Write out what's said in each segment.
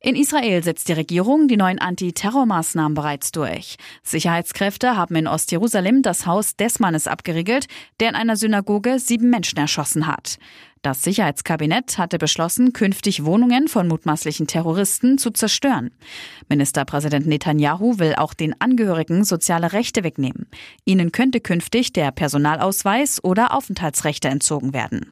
In Israel setzt die Regierung die neuen Antiterrormaßnahmen bereits durch. Sicherheitskräfte haben in Ostjerusalem das Haus des Mannes abgeriegelt, der in einer Synagoge sieben Menschen erschossen hat. Das Sicherheitskabinett hatte beschlossen, künftig Wohnungen von mutmaßlichen Terroristen zu zerstören. Ministerpräsident Netanyahu will auch den Angehörigen soziale Rechte wegnehmen. Ihnen könnte künftig der Personalausweis oder Aufenthaltsrechte entzogen werden.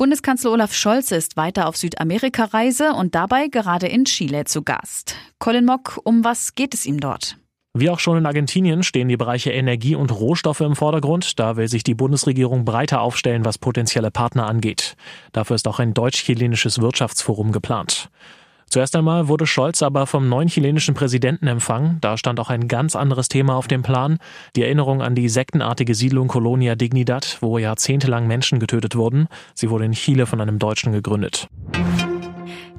Bundeskanzler Olaf Scholz ist weiter auf Südamerika-Reise und dabei gerade in Chile zu Gast. Colin Mock, um was geht es ihm dort? Wie auch schon in Argentinien stehen die Bereiche Energie und Rohstoffe im Vordergrund. Da will sich die Bundesregierung breiter aufstellen, was potenzielle Partner angeht. Dafür ist auch ein deutsch-chilenisches Wirtschaftsforum geplant. Zuerst einmal wurde Scholz aber vom neuen chilenischen Präsidenten empfangen. Da stand auch ein ganz anderes Thema auf dem Plan. Die Erinnerung an die sektenartige Siedlung Colonia Dignidad, wo jahrzehntelang Menschen getötet wurden. Sie wurde in Chile von einem Deutschen gegründet.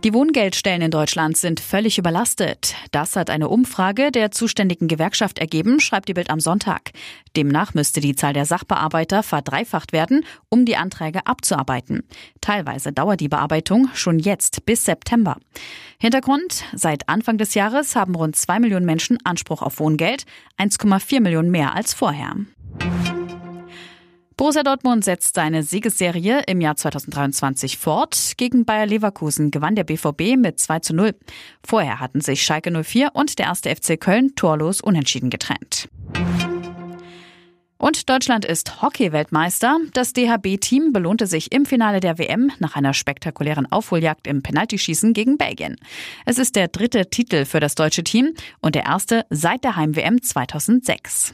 Die Wohngeldstellen in Deutschland sind völlig überlastet. Das hat eine Umfrage der zuständigen Gewerkschaft ergeben, schreibt die Bild am Sonntag. Demnach müsste die Zahl der Sachbearbeiter verdreifacht werden, um die Anträge abzuarbeiten. Teilweise dauert die Bearbeitung schon jetzt bis September. Hintergrund, seit Anfang des Jahres haben rund zwei Millionen Menschen Anspruch auf Wohngeld, 1,4 Millionen mehr als vorher. Borussia Dortmund setzt seine Siegesserie im Jahr 2023 fort. Gegen Bayer Leverkusen gewann der BVB mit 2 zu 0. Vorher hatten sich Schalke 04 und der erste FC Köln torlos unentschieden getrennt. Und Deutschland ist Hockey-Weltmeister. Das DHB-Team belohnte sich im Finale der WM nach einer spektakulären Aufholjagd im Penaltyschießen gegen Belgien. Es ist der dritte Titel für das deutsche Team und der erste seit der Heim-WM 2006.